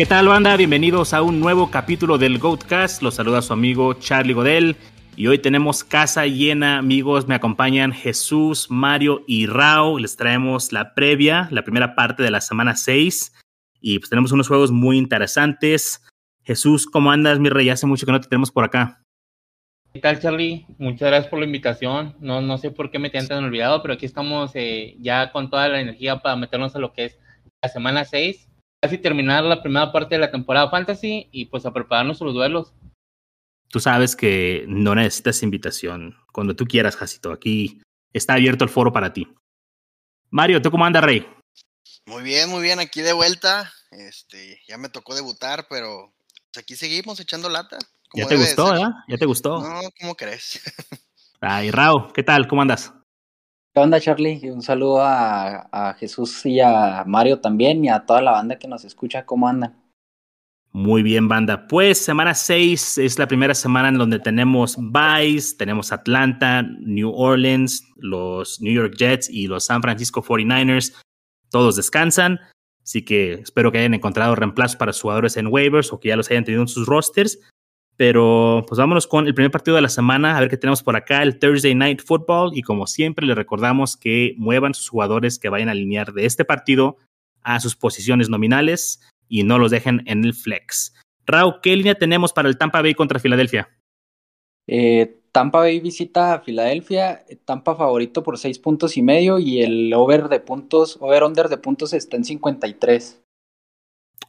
¿Qué tal banda? Bienvenidos a un nuevo capítulo del Goatcast. Los saluda su amigo Charlie Godel. Y hoy tenemos casa llena, amigos. Me acompañan Jesús, Mario y Rao. Les traemos la previa, la primera parte de la semana 6. Y pues tenemos unos juegos muy interesantes. Jesús, ¿cómo andas, mi rey? Hace mucho que no te tenemos por acá. ¿Qué tal, Charlie? Muchas gracias por la invitación. No, no sé por qué me tienen olvidado, pero aquí estamos eh, ya con toda la energía para meternos a lo que es la semana 6 casi terminar la primera parte de la temporada fantasy y pues a prepararnos los duelos. Tú sabes que no necesitas invitación. Cuando tú quieras, Jacito. Aquí está abierto el foro para ti. Mario, ¿tú cómo andas, Rey? Muy bien, muy bien. Aquí de vuelta. Este, ya me tocó debutar, pero pues, aquí seguimos echando lata. Ya te gustó, ¿eh? Ya te gustó. No, ¿cómo crees? Ay, Rao, ¿qué tal? ¿Cómo andas? ¿Qué onda, Charlie? Un saludo a, Jesús y a Mario también y a toda la banda que nos escucha. ¿Cómo andan? Muy bien, banda. Pues semana 6 es la primera semana en donde tenemos Vice, tenemos Atlanta, New Orleans, los New York Jets y los San Francisco 49ers. Todos descansan, así que espero que hayan encontrado reemplazos para sus jugadores en waivers o que ya los hayan tenido en sus rosters. Pero pues vámonos con el primer partido de la semana, a ver qué tenemos por acá, el Thursday Night Football. Y como siempre, les recordamos que muevan sus jugadores que vayan a alinear de este partido a sus posiciones nominales y no los dejen en el flex. Raúl, ¿qué línea tenemos para el Tampa Bay contra Filadelfia? Eh, Tampa Bay visita a Filadelfia, Tampa favorito por seis puntos y medio y el over de puntos, over under de puntos está en 53.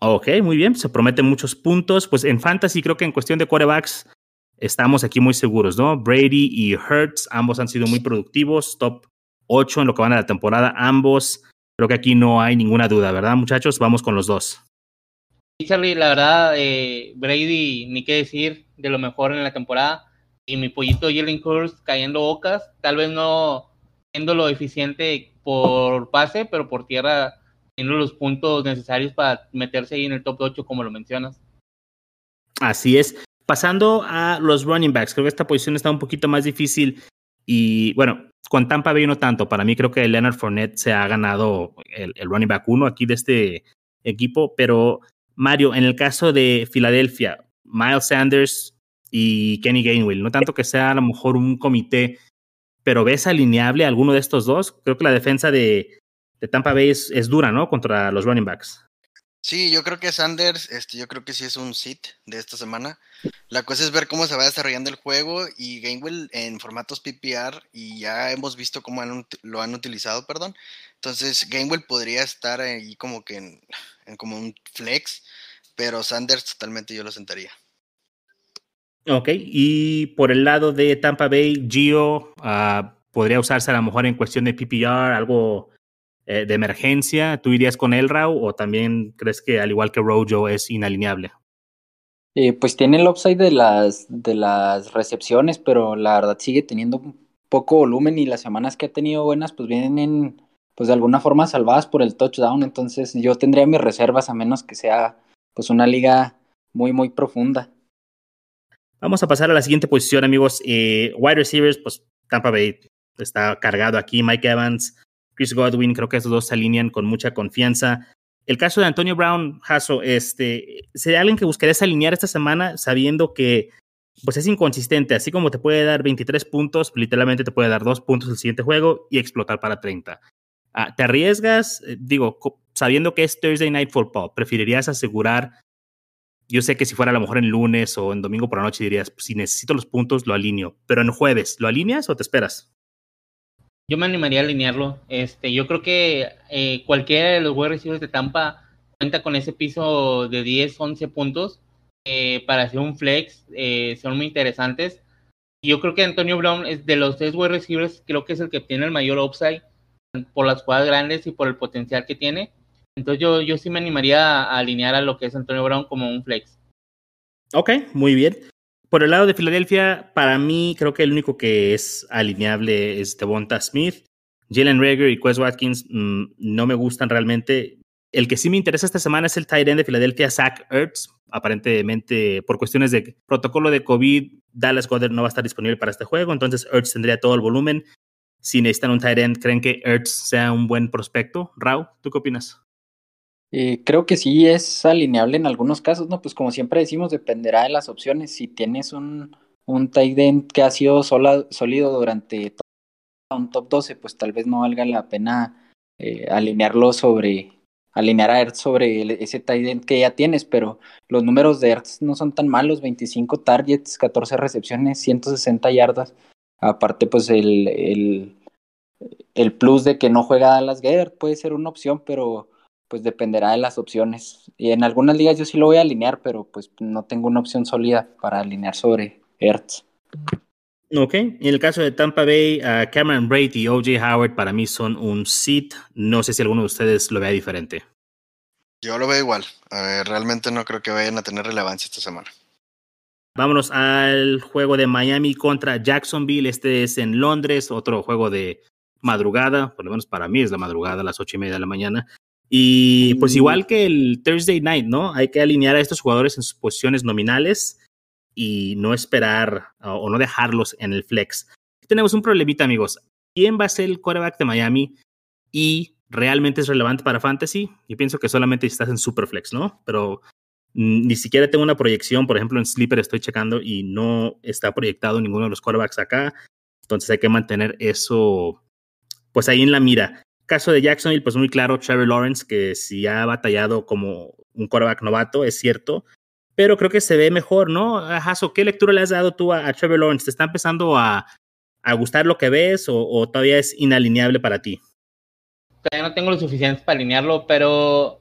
Ok, muy bien, se prometen muchos puntos. Pues en Fantasy creo que en cuestión de quarterbacks estamos aquí muy seguros, ¿no? Brady y Hertz, ambos han sido muy productivos, top 8 en lo que van a la temporada, ambos. Creo que aquí no hay ninguna duda, ¿verdad, muchachos? Vamos con los dos. Sí, Charlie, la verdad, eh, Brady, ni qué decir, de lo mejor en la temporada. Y mi pollito Jalen Hurst cayendo bocas, tal vez no siendo lo eficiente por pase, pero por tierra tiene los puntos necesarios para meterse ahí en el top 8, como lo mencionas. Así es. Pasando a los running backs, creo que esta posición está un poquito más difícil. Y bueno, con Tampa Bay no tanto. Para mí creo que Leonard Fournette se ha ganado el, running back uno aquí de este equipo. Pero Mario, en el caso de Filadelfia, Miles Sanders y Kenny Gainwell, no tanto que sea a lo mejor un comité, pero ¿ves alineable alguno de estos dos? Creo que la defensa de, de Tampa Bay es, dura, ¿no? Contra los running backs. Sí, yo creo que Sanders, este, yo creo que sí es un sit de esta semana. La cosa es ver cómo se va desarrollando el juego y Gainwell en formatos PPR y ya hemos visto cómo lo han utilizado, perdón. Entonces Gainwell podría estar ahí como que en, como un flex, pero Sanders totalmente yo lo sentaría. Ok, y por el lado de Tampa Bay, Gio ah, podría usarse a lo mejor en cuestión de PPR, algo eh, de emergencia, ¿tú irías con él, Rau, o también crees que al igual que Rojo es inalineable? Eh, pues tiene el upside de las, de las recepciones, pero la verdad sigue teniendo poco volumen y las semanas que ha tenido buenas pues vienen pues de alguna forma salvadas por el touchdown, entonces yo tendría mis reservas a menos que sea pues una liga muy muy profunda. Vamos a pasar a la siguiente posición amigos, eh, wide receivers pues Tampa Bay está cargado aquí, Mike Evans, Chris Godwin, creo que esos dos se alinean con mucha confianza. El caso de Antonio Brown, Hasso, este, sería alguien que buscarías alinear esta semana sabiendo que pues es inconsistente, así como te puede dar 23 puntos, literalmente te puede dar dos puntos el siguiente juego y explotar para 30. Ah, ¿Te arriesgas? Eh, digo, sabiendo que es Thursday Night Football, ¿preferirías asegurar? Yo sé que si fuera a lo mejor en lunes o en domingo por la noche dirías, si necesito los puntos, lo alineo. Pero en jueves, ¿lo alineas o te esperas? Yo me animaría a alinearlo. Este, yo creo que eh, cualquiera de los wide receivers de Tampa cuenta con ese piso de 10, 11 puntos eh, para hacer un flex. Eh, son muy interesantes. Yo creo que Antonio Brown es de los tres wide receivers, creo que es el que tiene el mayor upside por las jugadas grandes y por el potencial que tiene. Entonces yo, yo sí me animaría a alinear a lo que es Antonio Brown como un flex. Ok, muy bien. Por el lado de Filadelfia, para mí creo que el único que es alineable es Devonta Smith. Jalen Rager y Quest Watkins mm, no me gustan realmente. El que sí me interesa esta semana es el tight end de Filadelfia, Zach Ertz. Aparentemente, por cuestiones de protocolo de COVID, Dallas Goddard no va a estar disponible para este juego, entonces Ertz tendría todo el volumen. Si necesitan un tight end, ¿creen que Ertz sea un buen prospecto? Rau, ¿tú qué opinas? Eh, creo que sí es alineable en algunos casos, ¿no? Pues como siempre decimos, dependerá de las opciones. Si tienes un, un tight end que ha sido sólido durante un top 12, pues tal vez no valga la pena eh, alinearlo sobre, alinear a Ertz sobre ese tight end que ya tienes, pero los números de Ertz no son tan malos, 25 targets, 14 recepciones, 160 yardas. Aparte, pues el, el, el plus de que no juega Dallas Gerd puede ser una opción, pero pues dependerá de las opciones. Y en algunas ligas yo sí lo voy a alinear, pero pues no tengo una opción sólida para alinear sobre Hertz. Ok, en el caso de Tampa Bay, Cameron Braid y OJ Howard para mí son un sit. No sé si alguno de ustedes lo vea diferente. Yo lo veo igual. realmente no creo que vayan a tener relevancia esta semana. Vámonos al juego de Miami contra Jacksonville. Este es en Londres, otro juego de madrugada, por lo menos para mí es la madrugada, a las ocho y media de la mañana. Y pues igual que el Thursday Night, ¿no? Hay que alinear a estos jugadores en sus posiciones nominales y no esperar o no dejarlos en el flex. Tenemos un problemita, amigos. ¿Quién va a ser el quarterback de Miami y realmente es relevante para Fantasy? Yo pienso que solamente estás en Superflex, ¿no? Pero ni siquiera tengo una proyección, por ejemplo, en Sleeper estoy checando y no está proyectado ninguno de los quarterbacks acá. Entonces hay que mantener eso pues ahí en la mira caso de Jacksonville, pues muy claro, Trevor Lawrence, que si ha batallado como un quarterback novato, es cierto, pero creo que se ve mejor, ¿no? Hasso, ¿qué lectura le has dado tú a, Trevor Lawrence? ¿Te está empezando a, gustar lo que ves o, todavía es inalineable para ti? Todavía no tengo lo suficiente para alinearlo, pero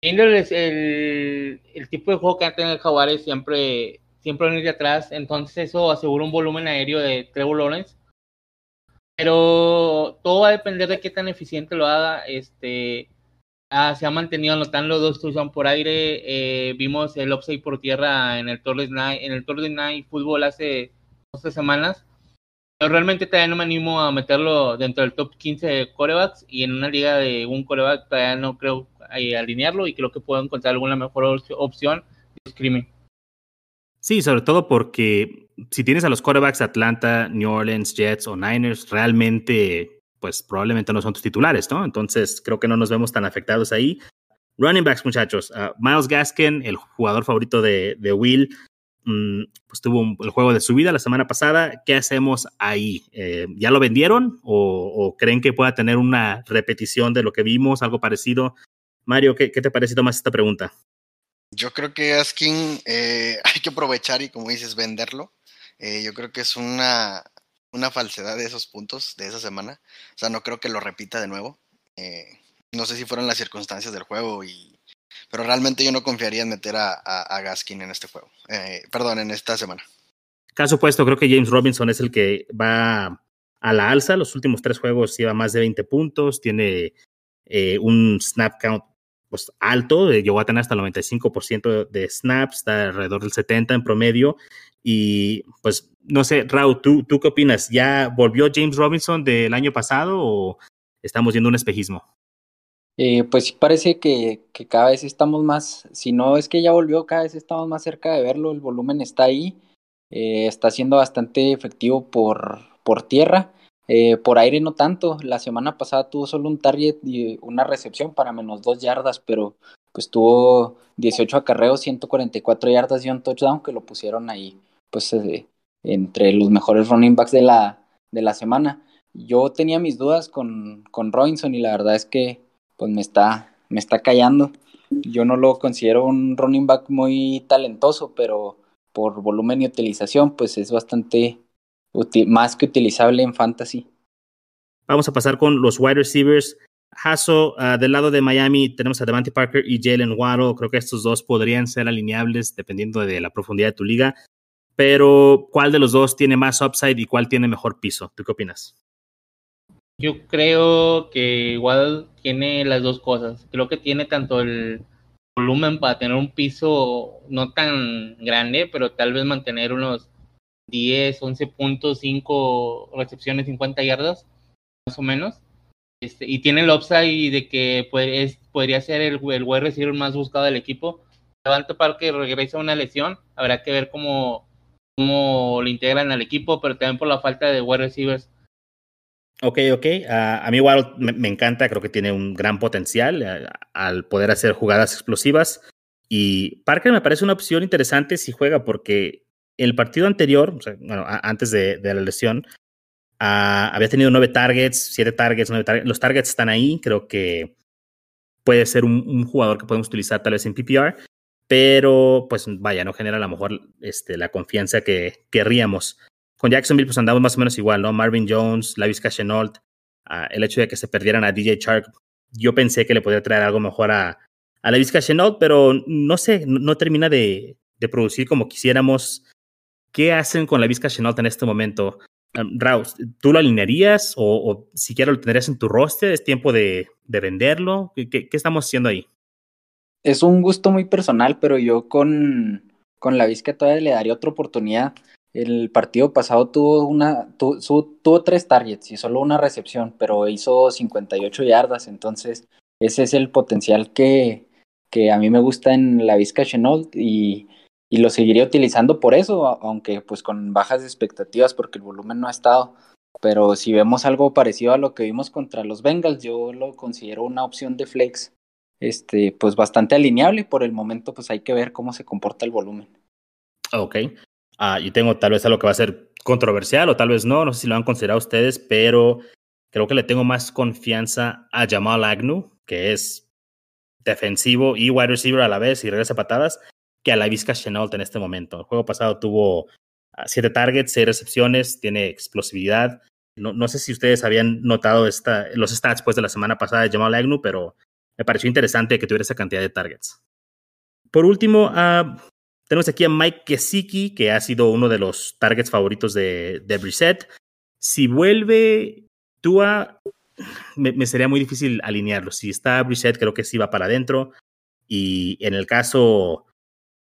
viendo el, el, tipo de juego que ha tenido Jaguares siempre, siempre venir de atrás, entonces eso asegura un volumen aéreo de Trevor Lawrence pero todo va a depender de qué tan eficiente lo haga. Este, ah, se ha mantenido anotando dos touchdowns por aire. Eh, vimos el upside por tierra en el Thursday Night, en el Thursday Night Football hace dos semanas. Pero realmente todavía no me animo a meterlo dentro del top 15 de corebacks y en una liga de un coreback todavía no creo eh, alinearlo y creo que puedo encontrar alguna mejor opción de screaming. Sí, sobre todo porque si tienes a los quarterbacks Atlanta, New Orleans, Jets o Niners, realmente, pues probablemente no son tus titulares, ¿no? Entonces creo que no nos vemos tan afectados ahí. Running backs, muchachos. Uh, Miles Gaskin, el jugador favorito de, Will, mm, pues tuvo el juego de su vida la semana pasada. ¿Qué hacemos ahí? Eh, ¿Ya lo vendieron o, creen que pueda tener una repetición de lo que vimos, algo parecido? Mario, ¿qué, te parece más esta pregunta? Yo creo que Askin eh, hay que aprovechar y, como dices, venderlo. Eh, yo creo que es una, una falsedad de esos puntos de esa semana. O sea, no creo que lo repita de nuevo. Eh, no sé si fueron las circunstancias del juego, y, pero realmente yo no confiaría en meter a, a, Gaskin en este juego. perdón, en esta semana. Caso opuesto, creo que James Robinson es el que va a la alza. Los últimos tres juegos lleva más de 20 puntos, tiene un snap count pues alto, eh, llegó a tener hasta el 95% de snaps, está alrededor del 70 en promedio. Y pues no sé, Raúl, ¿tú, ¿tú qué opinas? ¿Ya volvió James Robinson del año pasado o estamos viendo un espejismo? Eh, pues parece que, que, cada vez estamos más, si no es que ya volvió, cada vez estamos más cerca de verlo, el volumen está ahí, eh, está siendo bastante efectivo por, por tierra eh, por aire no tanto, la semana pasada tuvo solo un target y una recepción para menos dos yardas, pero pues tuvo 18 acarreos, 144 yardas y un touchdown que lo pusieron ahí, pues eh, entre los mejores running backs de la, de la semana. Yo tenía mis dudas con, con Robinson y la verdad es que pues me está, me está callando. Yo no lo considero un running back muy talentoso, pero por volumen y utilización pues es bastante más que utilizable en fantasy. Vamos a pasar con los wide receivers. Hasso, ah, del lado de Miami, tenemos a Devante Parker y Jalen Waddle. Creo que estos dos podrían ser alineables dependiendo de la profundidad de tu liga. Pero, ¿cuál de los dos tiene más upside y cuál tiene mejor piso? ¿Tú qué opinas? Yo creo que Waddle tiene las dos cosas. Creo que tiene tanto el volumen para tener un piso no tan grande, pero tal vez mantener unos 10, 11.5 recepciones, 50 yardas, más o menos. Este, y tiene el upside de que pues, podría ser el, el wide receiver más buscado del equipo. para que regresa una lesión, habrá que ver cómo, cómo lo integran al equipo, pero también por la falta de wide receivers. Ok, ok. a mí igual me, encanta, creo que tiene un gran potencial eh, al poder hacer jugadas explosivas. Y Parker me parece una opción interesante si juega, porque el partido anterior, bueno, antes de, la lesión, ah, había tenido nueve targets, siete targets, nueve targets. Los targets están ahí, creo que puede ser un, jugador que podemos utilizar tal vez en PPR, pero pues vaya, no genera a lo mejor este, la confianza que querríamos. Con Jacksonville pues andamos más o menos igual, ¿no? Marvin Jones, Lavis Chenault, uh, el hecho de que se perdieran a DJ Shark, yo pensé que le podría traer algo mejor a, a Lavis Chenault, pero no sé, no, termina de, producir como quisiéramos. ¿Qué hacen con Lavis Chenault en este momento? Um, ¿tú lo alinearías o, siquiera lo tendrías en tu roster? ¿Es tiempo de, de venderlo? ¿Qué, ¿Qué, estamos haciendo ahí? Es un gusto muy personal, pero yo con, la Vizca todavía le daría otra oportunidad. El partido pasado tuvo, una, tres targets y solo una recepción, pero hizo 58 yardas, entonces ese es el potencial que, que a mí me gusta en la Vizca Chenault y, y lo seguiría utilizando por eso, aunque pues con bajas expectativas porque el volumen no ha estado. Pero si vemos algo parecido a lo que vimos contra los Bengals, yo lo considero una opción de flex, este, pues bastante alineable. Por el momento, pues hay que ver cómo se comporta el volumen. Ok. Ah, y tengo tal vez algo que va a ser controversial o tal vez no, no sé si lo han considerado ustedes, pero creo que le tengo más confianza a Jamal Agnew, que es defensivo y wide receiver a la vez y regresa patadas, que a la Vizca Chenault en este momento. El juego pasado tuvo ah, siete targets, seis recepciones, tiene explosividad. No, no sé si ustedes habían notado esta, los stats pues, de la semana pasada de Jamal Agnew, pero me pareció interesante que tuviera esa cantidad de targets. Por último, uh, tenemos aquí a Mike Kesiki, que ha sido uno de los targets favoritos de, de. Si vuelve Tua, me, me, sería muy difícil alinearlo. Si está Brissett, creo que sí va para adentro. Y en el caso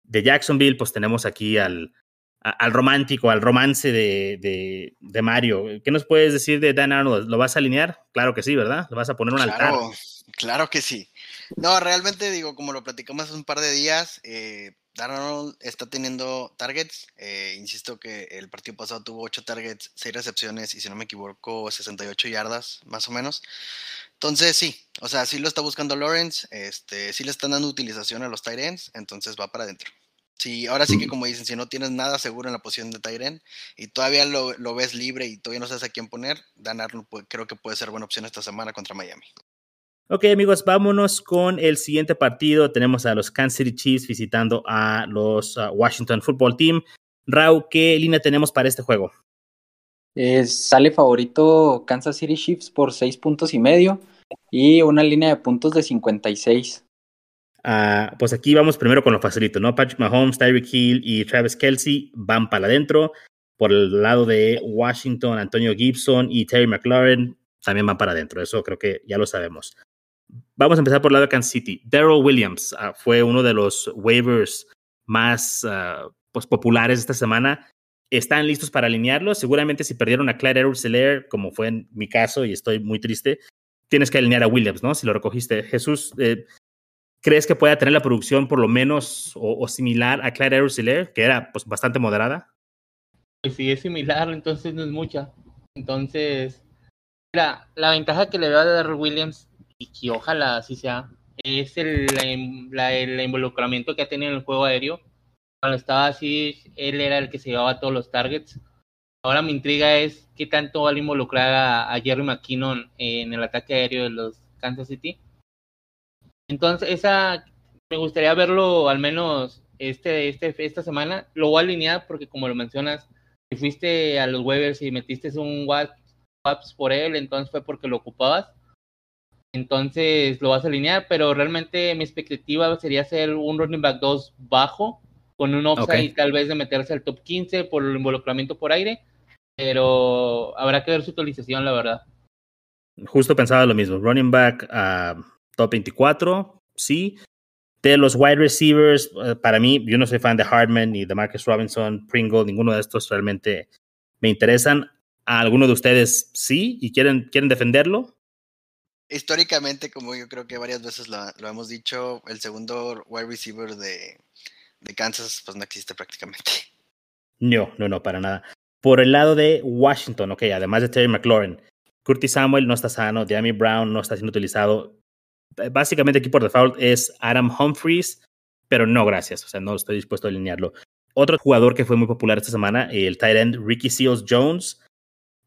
de Jacksonville, pues tenemos aquí al, al romántico, al romance de, de, de, Mario. ¿Qué nos puedes decir de Dan Arnold? ¿Lo vas a alinear? Claro que sí, ¿verdad? ¿Lo vas a poner un claro? Claro que sí. No, realmente digo, como lo platicamos hace un par de días, eh, Darnold está teniendo targets. Eh, insisto que el partido pasado tuvo 8 targets, 6 recepciones y si no me equivoco 68 yardas más o menos. Entonces sí, o sea, sí lo está buscando Lawrence, este, sí le están dando utilización a los tight ends, entonces va para adentro. Sí, ahora sí que como dicen, si no tienes nada seguro en la posición de tight y todavía lo, lo, ves libre y todavía no sabes a quién poner, Dan Arnold creo que puede ser buena opción esta semana contra Miami. Ok, amigos, vámonos con el siguiente partido. Tenemos a los Kansas City Chiefs visitando a los uh, Washington Football Team. Raúl, ¿qué línea tenemos para este juego? Eh, sale favorito Kansas City Chiefs por seis puntos y medio y una línea de puntos de 56. Uh, pues aquí vamos primero con lo facilito, ¿no? Patrick Mahomes, Tyreek Hill y Travis Kelsey van para adentro. Por el lado de Washington, Antonio Gibson y Terry McLaurin también van para adentro. Eso creo que ya lo sabemos. Vamos a empezar por la de Kansas City. Daryl Williams uh, fue uno de los waivers más uh, pues, populares esta semana. Están listos para alinearlo. Seguramente si perdieron a Clyde Edwards como fue en mi caso, y estoy muy triste, tienes que alinear a Williams, ¿no? Si lo recogiste. Jesús, eh, ¿crees que pueda tener la producción por lo menos o, similar a Clyde Edwards que era pues, bastante moderada? Pues si es similar, entonces no es mucha. Entonces, mira, la ventaja que le veo a Daryl Williams y ojalá así sea, es el, el involucramiento que ha tenido en el juego aéreo. Cuando estaba así, él era el que se llevaba todos los targets. Ahora mi intriga es qué tanto va a involucrar a, Jerry McKinnon en el ataque aéreo de los Kansas City. Entonces, esa me gustaría verlo al menos este, este, esta semana. Lo voy a alinear porque, como lo mencionas, si fuiste a los waivers y metiste un WhatsApp por él, entonces fue porque lo ocupabas entonces lo vas a alinear, pero realmente mi expectativa sería ser un running back 2 bajo, con un offside tal vez de meterse al top 15 por el involucramiento por aire, pero habrá que ver su utilización, la verdad. Justo pensaba lo mismo, running back a top 24, sí. De los wide receivers, eh, para mí, yo no soy fan de Hardman ni de Marcus Robinson, Pringle, ninguno de estos realmente me interesan. A alguno de ustedes sí y quieren, quieren defenderlo, históricamente, como yo creo que varias veces lo, hemos dicho, el segundo wide receiver de, Kansas pues no existe prácticamente. No, no, no, para nada. Por el lado de Washington, ok, además de Terry McLaurin, Curtis Samuel no está sano, Diami Brown no está siendo utilizado. Básicamente aquí por default es Adam Humphries, pero no gracias, o sea, no estoy dispuesto a alinearlo. Otro jugador que fue muy popular esta semana, el tight end Ricky Seals Jones.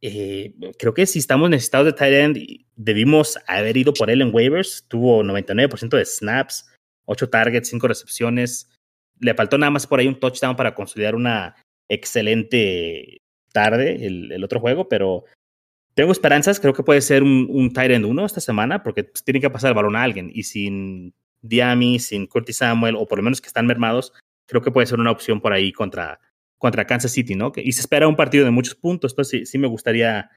Eh, creo que si estamos necesitados de tight end, debimos haber ido por él en waivers. Tuvo 99% de snaps, 8 targets, 5 recepciones. Le faltó nada más por ahí un touchdown para consolidar una excelente tarde el, otro juego, pero tengo esperanzas. Creo que puede ser un, un tight end 1 esta semana porque pues, tiene que pasar el balón a alguien. Y sin Diami, sin Curtis Samuel, o por lo menos que están mermados, creo que puede ser una opción por ahí contra, contra Kansas City, ¿no? Y se espera un partido de muchos puntos, entonces sí, sí me gustaría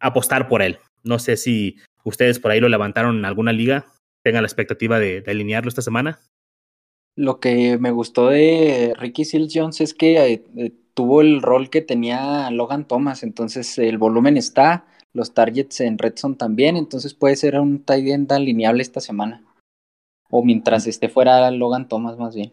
apostar por él. No sé si ustedes por ahí lo levantaron en alguna liga, tengan la expectativa de, alinearlo esta semana. Lo que me gustó de Ricky Seals Jones es que eh, eh, tuvo el rol que tenía Logan Thomas, entonces el volumen está, los targets en Redson también, entonces puede ser un tight end alineable esta semana. O mientras esté fuera Logan Thomas más bien.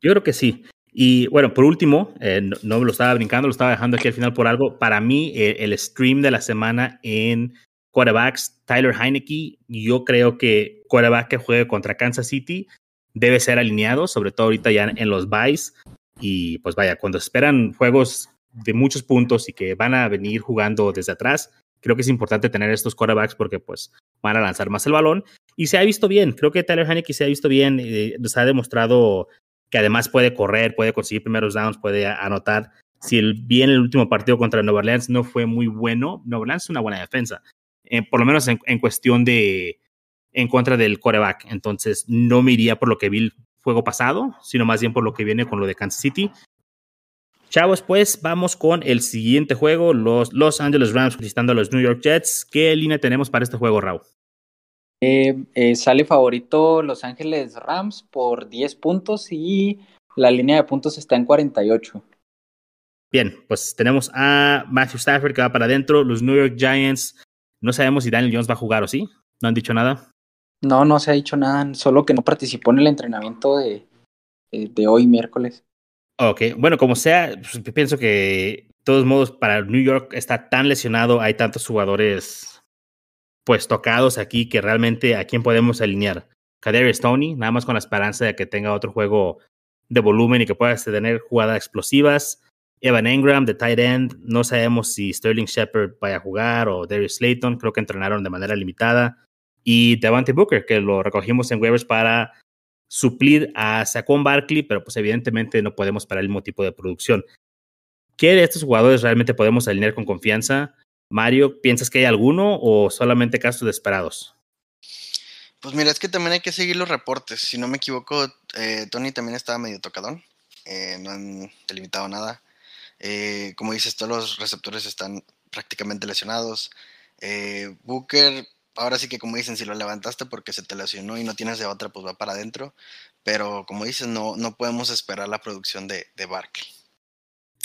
Yo creo que sí. Y bueno, por último, eh, no, lo estaba brincando, lo estaba dejando aquí al final por algo. Para mí, eh, el stream de la semana en quarterbacks, Tyler Heineke, yo creo que quarterback que juegue contra Kansas City debe ser alineado, sobre todo ahorita ya en los buys. Y pues vaya, cuando esperan juegos de muchos puntos y que van a venir jugando desde atrás, creo que es importante tener estos quarterbacks porque pues van a lanzar más el balón. Y se ha visto bien, creo que Tyler Heineke se ha visto bien, eh, se ha demostrado que además puede correr, puede conseguir primeros downs, puede anotar. Si el, bien el último partido contra Nueva Orleans no fue muy bueno, Nueva Orleans es una buena defensa, eh, por lo menos en, cuestión de en contra del coreback. Entonces no me iría por lo que vi el juego pasado, sino más bien por lo que viene con lo de Kansas City. Chavos, pues vamos con el siguiente juego, los Los Angeles Rams visitando a los New York Jets. ¿Qué línea tenemos para este juego, Raúl? Eh, eh, sale favorito Los Ángeles Rams por 10 puntos y la línea de puntos está en 48. Bien, pues tenemos a Matthew Stafford que va para adentro, los New York Giants. No sabemos si Daniel Jones va a jugar o sí. ¿No han dicho nada? No, no se ha dicho nada, solo que no participó en el entrenamiento de, de, hoy, miércoles. Ok, bueno, como sea, pues, pienso que de todos modos para New York está tan lesionado, hay tantos jugadores pues tocados aquí que realmente a quién podemos alinear. Kader Stoney, nada más con la esperanza de que tenga otro juego de volumen y que pueda tener jugadas explosivas. Evan Engram de tight end, no sabemos si Sterling Shepard vaya a jugar o Darius Slayton, creo que entrenaron de manera limitada. Y Devante Booker, que lo recogimos en waivers para suplir a Saquon Barkley, pero pues evidentemente no podemos para el mismo tipo de producción. ¿Qué de estos jugadores realmente podemos alinear con confianza? Mario, ¿piensas que hay alguno o solamente casos desesperados? Pues mira, es que también hay que seguir los reportes. Si no me equivoco, eh, Tony también estaba medio tocadón. Eh, no han delimitado nada. Eh, como dices, todos los receptores están prácticamente lesionados. Booker, ahora sí que como dicen, si lo levantaste porque se te lesionó y no tienes de otra, pues va para adentro. Pero como dices, no, no podemos esperar la producción de, de Barkley.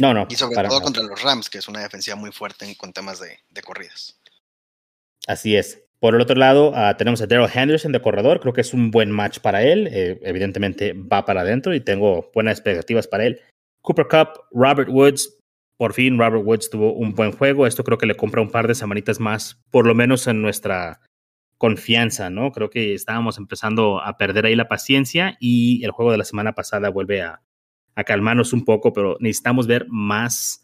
No, no. Y sobre todo contra los Rams, que es una defensiva muy fuerte con temas de, corridas. Así es. Por el otro lado, ah, tenemos a Daryl Henderson de corredor. Creo que es un buen match para él. Eh, evidentemente va para adentro y tengo buenas expectativas para él. Cooper Cup, Robert Woods. Por fin, Robert Woods tuvo un buen juego. Esto creo que le compra un par de semanitas más, por lo menos en nuestra confianza, ¿no? Creo que estábamos empezando a perder ahí la paciencia y el juego de la semana pasada vuelve a, a calmarnos un poco, pero necesitamos ver más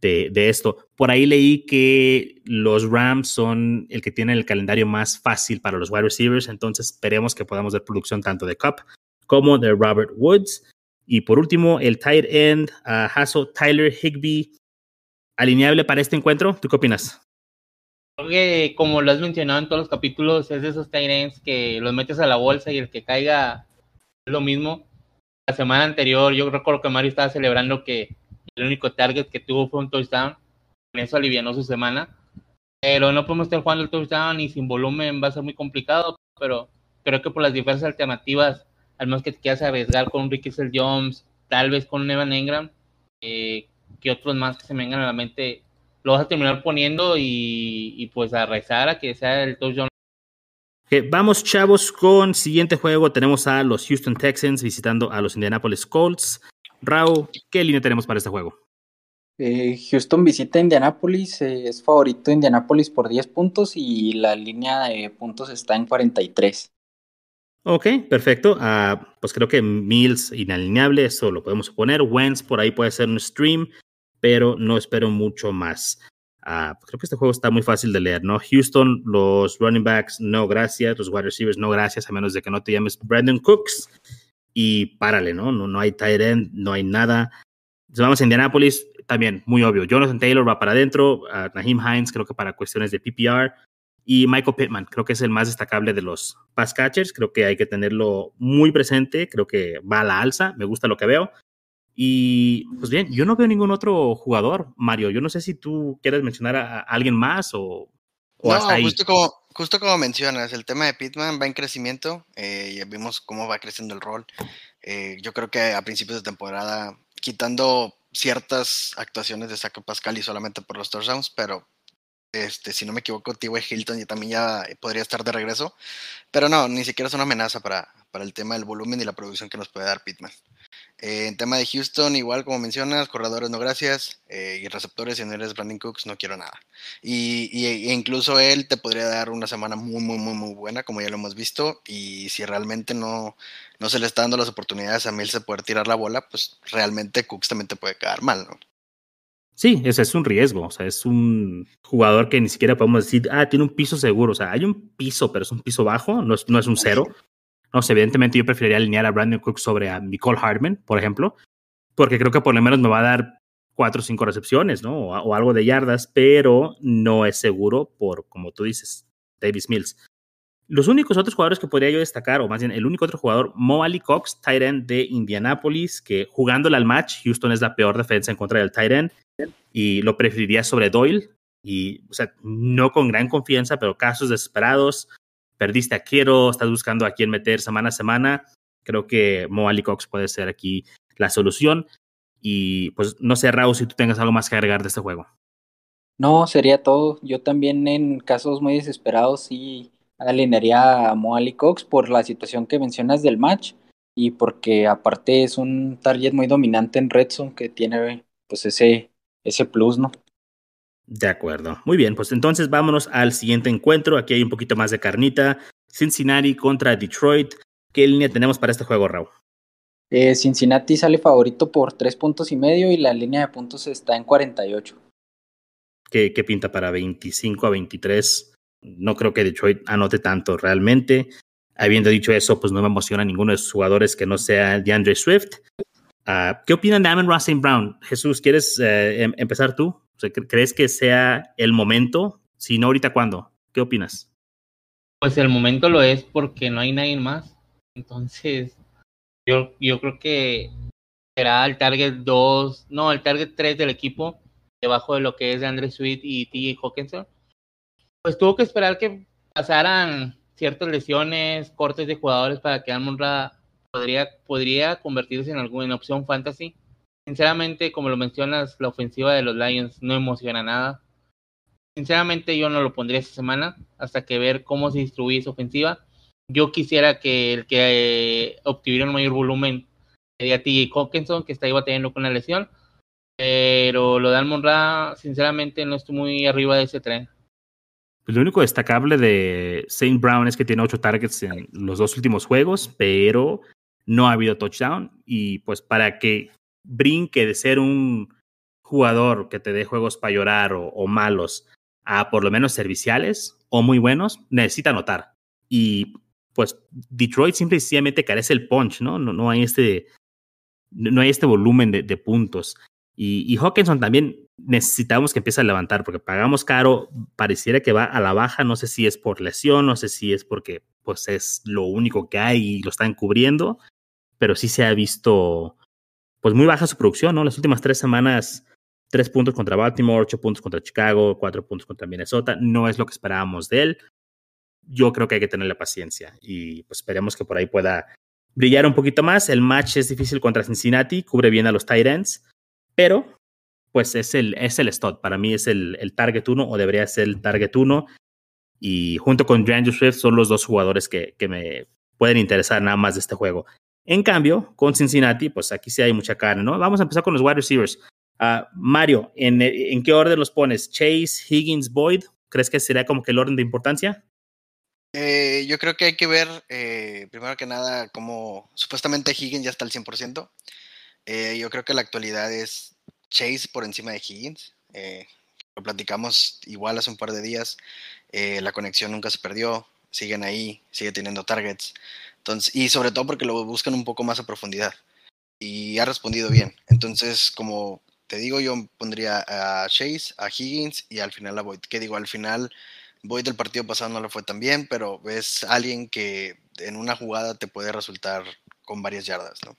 de, esto. Por ahí leí que los Rams son el que tiene el calendario más fácil para los wide receivers, entonces esperemos que podamos ver producción tanto de Cup como de Robert Woods. Y por último, el tight end, uh, Hasso Tyler Higby, alineable para este encuentro. ¿Tú qué opinas? Creo que, como lo has mencionado en todos los capítulos, es de esos tight ends que los metes a la bolsa y el que caiga es lo mismo la semana anterior yo recuerdo que Mario estaba celebrando que el único target que tuvo fue un touchdown. Con eso alivianó su semana. Pero no podemos estar jugando el touchdown y sin volumen va a ser muy complicado. Pero creo que por las diversas alternativas, al menos que te quieras arriesgar con un Ricky Jones, tal vez con un Evan Engram, eh, que otros más que se me vengan a la mente, lo vas a terminar poniendo y, y pues a rezar a que sea el touchdown vamos, chavos, con siguiente juego. Tenemos a los Houston Texans visitando a los Indianapolis Colts. Raúl, ¿qué línea tenemos para este juego? Eh, Houston visita Indianapolis, eh, es favorito Indianapolis por 10 puntos y la línea de puntos está en 43. Ok, perfecto. Ah, pues creo que Mills inalineable, eso lo podemos suponer. Wentz por ahí puede ser un stream, pero no espero mucho más. Ah, creo que este juego está muy fácil de leer, ¿no? Houston, los running backs, no gracias. Los wide receivers, no gracias, a menos de que no te llames Brandon Cooks. Y párale, ¿no? No, no hay tight end, no hay nada. vamos a Indianapolis, también muy obvio. Jonathan Taylor va para adentro, uh, Naheem Hines creo que para cuestiones de PPR y Michael Pittman creo que es el más destacable de los pass catchers. Creo que hay que tenerlo muy presente. Creo que va a la alza. Me gusta lo que veo. Y pues bien, yo no veo ningún otro jugador, Mario. Yo no sé si tú quieres mencionar a, alguien más o, no, Justo como, justo como mencionas, el tema de Pittman va en crecimiento. Eh, ya vimos cómo va creciendo el rol. Eh, yo creo que a principios de temporada, quitando ciertas actuaciones de Saco Pascal y solamente por los touchdowns, pero este, si no me equivoco, T.Y. Hilton ya también ya podría estar de regreso. Pero no, ni siquiera es una amenaza para, para el tema del volumen y la producción que nos puede dar Pittman. Eh, en tema de Houston, igual como mencionas, corredores no gracias, eh, y receptores, si no eres Brandon Cooks, no quiero nada. Y, y, e incluso él te podría dar una semana muy, muy, muy, muy buena, como ya lo hemos visto, y si realmente no, no se le está dando las oportunidades a Mills de poder tirar la bola, pues realmente Cooks también te puede quedar mal, ¿no? Sí, ese es un riesgo, o sea, es un jugador que ni siquiera podemos decir, ah, tiene un piso seguro, o sea, hay un piso, pero es un piso bajo, no es, no es un cero. No sé, evidentemente yo preferiría alinear a Brandon Cook sobre a Nicole Hardman, por ejemplo, porque creo que por lo menos me va a dar cuatro o cinco recepciones, ¿no? O, algo de yardas, pero no es seguro por, como tú dices, Davis Mills. Los únicos otros jugadores que podría yo destacar, o más bien el único otro jugador, Mo Cox, tight de Indianapolis, que jugándole al match, Houston es la peor defensa en contra del tight end, y lo preferiría sobre Doyle, y, o sea, no con gran confianza, pero casos desesperados, perdiste a Quiero, estás buscando a quién meter semana a semana, creo que Mo Ali Cox puede ser aquí la solución. Y pues no sé, Raúl, si tú tengas algo más que agregar de este juego. No, sería todo. Yo también en casos muy desesperados sí alinearía a Mo Ali Cox por la situación que mencionas del match y porque aparte es un target muy dominante en Redson que tiene pues ese, ese plus, ¿no? De acuerdo. Muy bien, pues entonces vámonos al siguiente encuentro. Aquí hay un poquito más de carnita. Cincinnati contra Detroit. ¿Qué línea tenemos para este juego, Raúl? Eh, Cincinnati sale favorito por tres puntos y medio y la línea de puntos está en 48. ¿Qué, qué pinta para 25 a 23? No creo que Detroit anote tanto realmente. Habiendo dicho eso, pues no me emociona ninguno de sus jugadores que no sea DeAndre Swift. Ah, ¿Qué opinan de Amon Russell Brown? Jesús, ¿quieres eh, em, empezar tú? ¿Crees que sea el momento? Si no, ahorita, ¿cuándo? ¿Qué opinas? Pues el momento lo es porque no hay nadie más. Entonces, yo, yo creo que será el target 2, no, el target 3 del equipo, debajo de lo que es de Andre Sweet y T. Hawkinson. Pues tuvo que esperar que pasaran ciertas lesiones, cortes de jugadores para que Almond podría, podría convertirse en alguna opción fantasy. Sinceramente, como lo mencionas, la ofensiva de los Lions no emociona nada. Sinceramente, yo no lo pondría esta semana hasta que ver cómo se distribuye esa ofensiva. Yo quisiera que el que eh, obtuviera un mayor volumen sería T.J. Hawkinson, que está ahí batallando con la lesión. Pero lo de Almonra, sinceramente, no estoy muy arriba de ese tren. Pues lo único destacable de Saint Brown es que tiene ocho targets en los dos últimos juegos, pero no ha habido touchdown. Y pues para que brinque de ser un jugador que te dé juegos para llorar o, malos a por lo menos serviciales o muy buenos, necesita anotar. Y pues Detroit simple y sencillamente carece el punch, ¿no? No, no hay este no hay este volumen de, puntos. Y, y, Hawkinson también necesitamos que empiece a levantar porque pagamos caro, pareciera que va a la baja, no sé si es por lesión, no sé si es porque pues es lo único que hay y lo están cubriendo, pero sí se ha visto pues muy baja su producción, ¿no? Las últimas tres semanas, tres puntos contra Baltimore, ocho puntos contra Chicago, cuatro puntos contra Minnesota. No es lo que esperábamos de él. Yo creo que hay que tenerle paciencia y pues esperemos que por ahí pueda brillar un poquito más. El match es difícil contra Cincinnati, cubre bien a los Titans, pero pues es el, es el stud. Para mí es el, el target uno o debería ser el target uno. Y junto con DeAndre Swift son los dos jugadores que, que me pueden interesar nada más de este juego. En cambio, con Cincinnati, pues aquí sí hay mucha carne, ¿no? Vamos a empezar con los wide receivers. Uh, Mario, ¿en, ¿en, qué orden los pones? ¿Chase, Higgins, Boyd? ¿Crees que sería como que el orden de importancia? Eh, yo creo que hay que ver, eh, primero que nada, cómo supuestamente Higgins ya está al 100%. Eh, yo creo que la actualidad es Chase por encima de Higgins. Eh, lo platicamos igual hace un par de días. Eh, la conexión nunca se perdió. Siguen ahí, sigue teniendo targets. Y sobre todo porque lo buscan un poco más a profundidad. Y ha respondido bien. Entonces, como te digo, yo pondría a Chase, a Higgins y al final a Boyd. Que digo, al final, Boyd del partido pasado no le fue tan bien, pero es alguien que en una jugada te puede resultar con varias yardas, ¿no?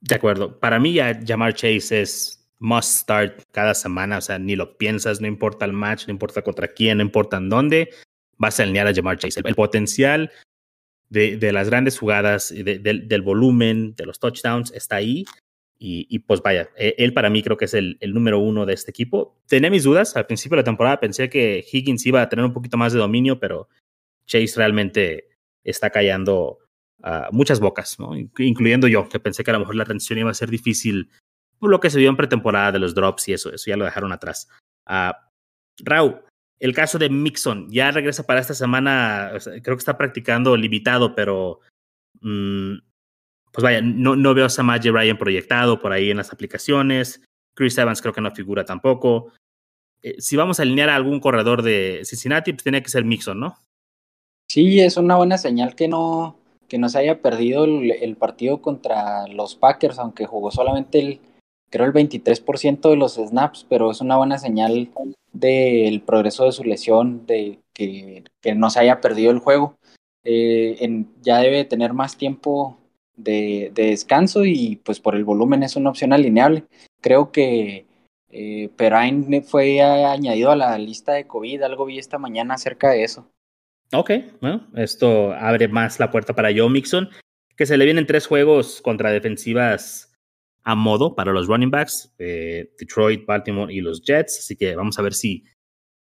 De acuerdo. Para mí, ya llamar Chase es must start cada semana. O sea, ni lo piensas, no importa el match, no importa contra quién, no importa en dónde, vas a alinear a llamar Chase. El potencial de, de, las grandes jugadas, de, de, del volumen, de los touchdowns, está ahí. Y, y, pues vaya, él para mí creo que es el, el, número uno de este equipo. Tenía mis dudas al principio de la temporada, pensé que Higgins iba a tener un poquito más de dominio, pero Chase realmente está callando uh, muchas bocas, ¿no? incluyendo yo, que pensé que a lo mejor la transición iba a ser difícil por lo que se vio en pretemporada de los drops y eso, eso ya lo dejaron atrás. Uh, el caso de Mixon, ya regresa para esta semana, creo que está practicando limitado, pero mmm, pues vaya, no, no veo a Samaje Ryan proyectado por ahí en las aplicaciones. Chris Evans creo que no figura tampoco. Eh, si vamos a alinear a algún corredor de Cincinnati, pues tiene que ser Mixon, ¿no? Sí, es una buena señal que no, que no se haya perdido el, el partido contra los Packers, aunque jugó solamente el, creo el 23% de los snaps, pero es una buena señal del progreso de su lesión, de que, que no se haya perdido el juego. Eh, ya debe tener más tiempo de, de, descanso y pues por el volumen es una opción alineable. Creo que eh, Perrine fue añadido a la lista de COVID, algo vi esta mañana acerca de eso. Ok, bueno, esto abre más la puerta para Joe Mixon, que se le vienen tres juegos contra defensivas a modo para los running backs, eh, Detroit, Baltimore y los Jets, así que vamos a ver si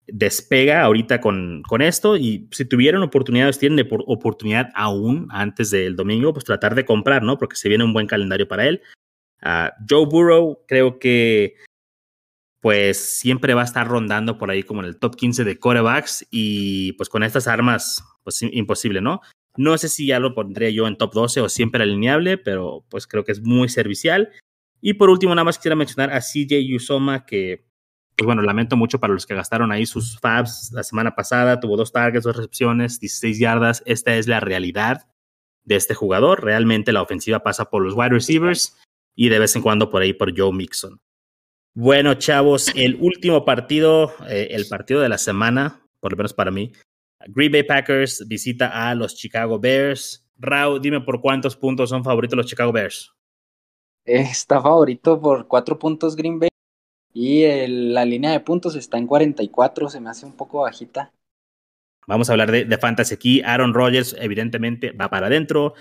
despega ahorita con, con esto y si tuvieran oportunidades, tienen oportunidad aún antes del domingo, pues tratar de comprar, ¿no? Porque se viene un buen calendario para él. Uh, Joe Burrow creo que pues siempre va a estar rondando por ahí como en el top 15 de corebacks y pues con estas armas, pues imposible, ¿no? No sé si ya lo pondría yo en top 12 o siempre alineable, pero pues creo que es muy servicial. Y por último, nada más quisiera mencionar a CJ Usoma, que pues bueno, lamento mucho para los que gastaron ahí sus fabs la semana pasada, tuvo dos targets, dos recepciones, 16 yardas. Esta es la realidad de este jugador. Realmente la ofensiva pasa por los wide receivers y de vez en cuando por ahí por Joe Mixon. Bueno, chavos, el último partido, eh, el partido de la semana, por lo menos para mí. Green Bay Packers visita a los Chicago Bears. Rao, dime por cuántos puntos son favoritos los Chicago Bears. Está favorito por cuatro puntos Green Bay y la línea de puntos está en 44, se me hace un poco bajita. Vamos a hablar de, de fantasy aquí. Aaron Rodgers, evidentemente, va para adentro.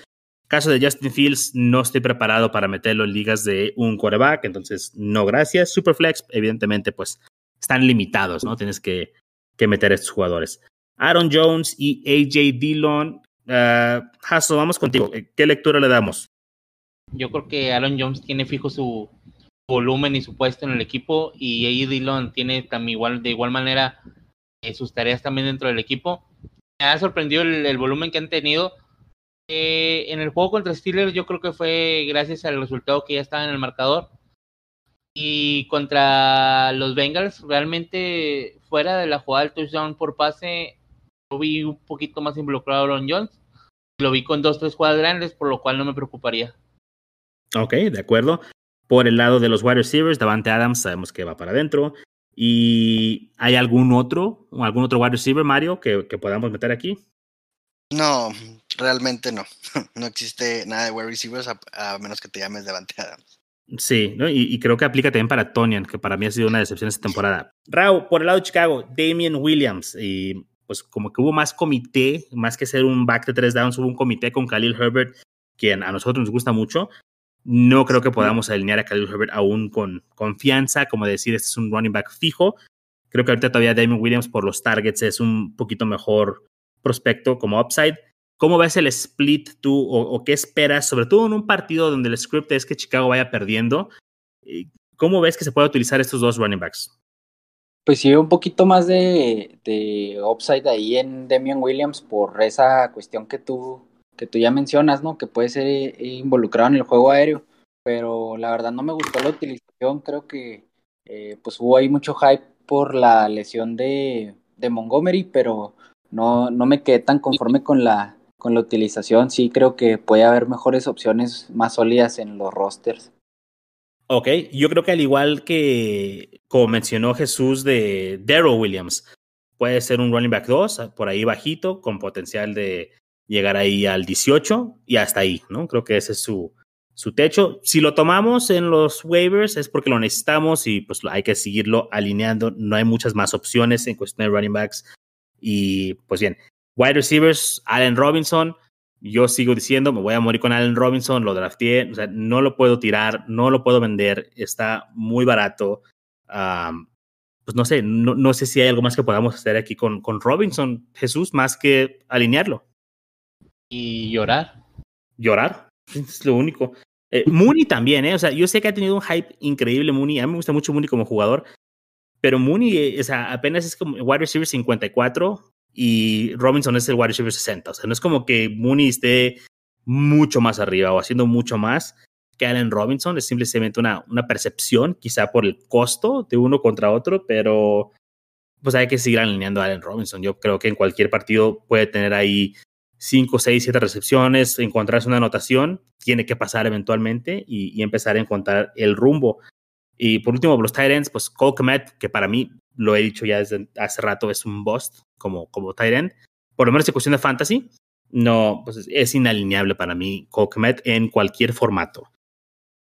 Caso de Justin Fields, no estoy preparado para meterlo en ligas de un quarterback, entonces no gracias. Superflex, evidentemente, pues están limitados, ¿no? Tienes que, que meter a estos jugadores. Aaron Jones y AJ Dillon. Uh, Hasso, vamos contigo. ¿Qué lectura le damos? Yo creo que Aaron Jones tiene fijo su volumen y su puesto en el equipo y AJ Dillon tiene también igual, de igual manera eh, sus tareas también dentro del equipo. Me ha sorprendido el, el volumen que han tenido eh, en el juego contra Steelers yo creo que fue gracias al resultado que ya estaba en el marcador. Y contra los Bengals, realmente fuera de la jugada del touchdown por pase, lo vi un poquito más involucrado a Aaron Jones. Lo vi con dos, tres jugadas grandes, por lo cual no me preocuparía. Ok, de acuerdo. Por el lado de los wide receivers, Davante Adams sabemos que va para adentro. ¿Y hay algún otro, algún otro wide receiver, Mario, que, que podamos meter aquí? No, realmente no. No existe nada de wide receivers a, a menos que te llames Devante Adams. Sí, ¿no? y, y, creo que aplica también para Tonian, que para mí ha sido una decepción esta temporada. Raúl, por el lado de Chicago, Damian Williams, y pues como que hubo más comité, más que ser un back de tres downs, hubo un comité con Khalil Herbert, quien a nosotros nos gusta mucho. No creo que podamos alinear a Khalil Herbert aún con confianza, como decir, este es un running back fijo. Creo que ahorita todavía Damian Williams por los targets es un poquito mejor prospecto como upside. ¿Cómo ves el split tú o, o, qué esperas, sobre todo en un partido donde el script es que Chicago vaya perdiendo? ¿Cómo ves que se puede utilizar estos dos running backs? Pues sí, un poquito más de, de upside ahí en Demian Williams por esa cuestión que tú, que tú ya mencionas, ¿no? Que puede ser eh, involucrado en el juego aéreo. Pero la verdad no me gustó la utilización. Creo que eh, pues hubo ahí mucho hype por la lesión de, de Montgomery, pero no, no me quedé tan conforme con la, con la utilización. Sí creo que puede haber mejores opciones más sólidas en los rosters. Ok, yo creo que al igual que como mencionó Jesús de Daryl Williams, puede ser un running back 2, por ahí bajito, con potencial de llegar ahí al 18 y hasta ahí, ¿no? Creo que ese es su, su techo. Si lo tomamos en los waivers es porque lo necesitamos y pues hay que seguirlo alineando. No hay muchas más opciones en cuestión de running backs. Y pues bien, wide receivers, Allen Robinson, yo sigo diciendo, me voy a morir con Allen Robinson, lo sea, no lo puedo tirar, no lo puedo vender, está muy barato. pues no sé, no, no, sé si hay algo más que podamos hacer aquí con, con Robinson, Jesús, más que alinearlo. Y llorar. Llorar, es lo único. Eh, Mooney también, ¿eh? O sea, yo sé que ha tenido un hype increíble Mooney, a mí me gusta mucho Mooney como jugador, pero Mooney, eh, o sea, apenas es como wide receiver 54, y Robinson es el wide receiver 60. O sea, no es como que Mooney esté mucho más arriba o haciendo mucho más que Allen Robinson. Es simplemente una, una percepción, quizá por el costo de uno contra otro, pero pues hay que seguir alineando a Allen Robinson. Yo creo que en cualquier partido puede tener ahí 5, 6, 7 recepciones, encontrarse una anotación, tiene que pasar eventualmente y, empezar a encontrar el rumbo. Y por último, los Titans, pues Cole Komet, que para mí, lo he dicho ya desde hace rato, es un bust como, como Tyrant. Por lo menos en cuestión de fantasy, no, pues es inalineable para mí Cole Komet en cualquier formato.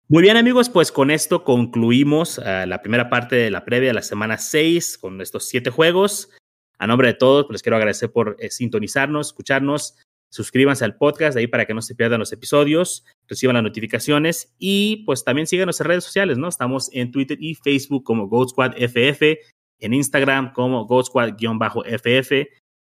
Muy bien amigos, pues con esto concluimos uh, la primera parte de la previa de la semana 6 con estos siete juegos. A nombre de todos, pues les quiero agradecer por eh, sintonizarnos, escucharnos. Suscríbanse al podcast ahí para que no se pierdan los episodios, reciban las notificaciones y pues también síganos en redes sociales, ¿no? Estamos en Twitter y Facebook como Gold Squad FF, en Instagram como Gold Squad-FF.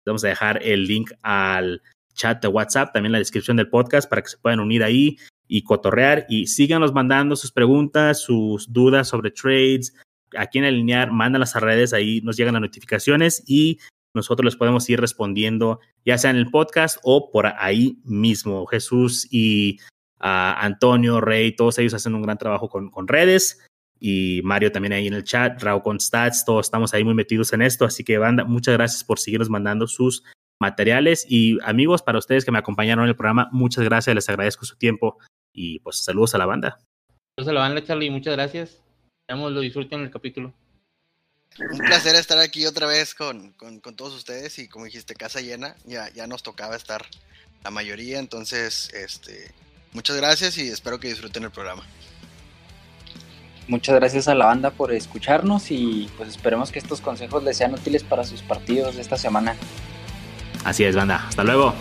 Vamos a dejar el link al chat de WhatsApp, también la descripción del podcast para que se puedan unir ahí y cotorrear y síganos mandando sus preguntas, sus dudas sobre trades, a quién alinear, mandan las redes, ahí nos llegan las notificaciones y nosotros les podemos ir respondiendo, ya sea en el podcast o por ahí mismo. Jesús y uh, Antonio, Rey, todos ellos hacen un gran trabajo con, con, redes. Y Mario también ahí en el chat, Raúl con Stats, todos estamos ahí muy metidos en esto. Así que, banda, muchas gracias por seguirnos mandando sus materiales. Y amigos, para ustedes que me acompañaron en el programa, muchas gracias, les agradezco su tiempo. Y pues saludos a la banda. Saludos a la banda, Charlie, muchas gracias. Esperamos lo disfruten el capítulo. Un placer estar aquí otra vez con, con, con, todos ustedes y como dijiste, casa llena, ya, ya nos tocaba estar la mayoría, entonces este, muchas gracias y espero que disfruten el programa. Muchas gracias a la banda por escucharnos y pues esperemos que estos consejos les sean útiles para sus partidos de esta semana. Así es, banda. Hasta luego.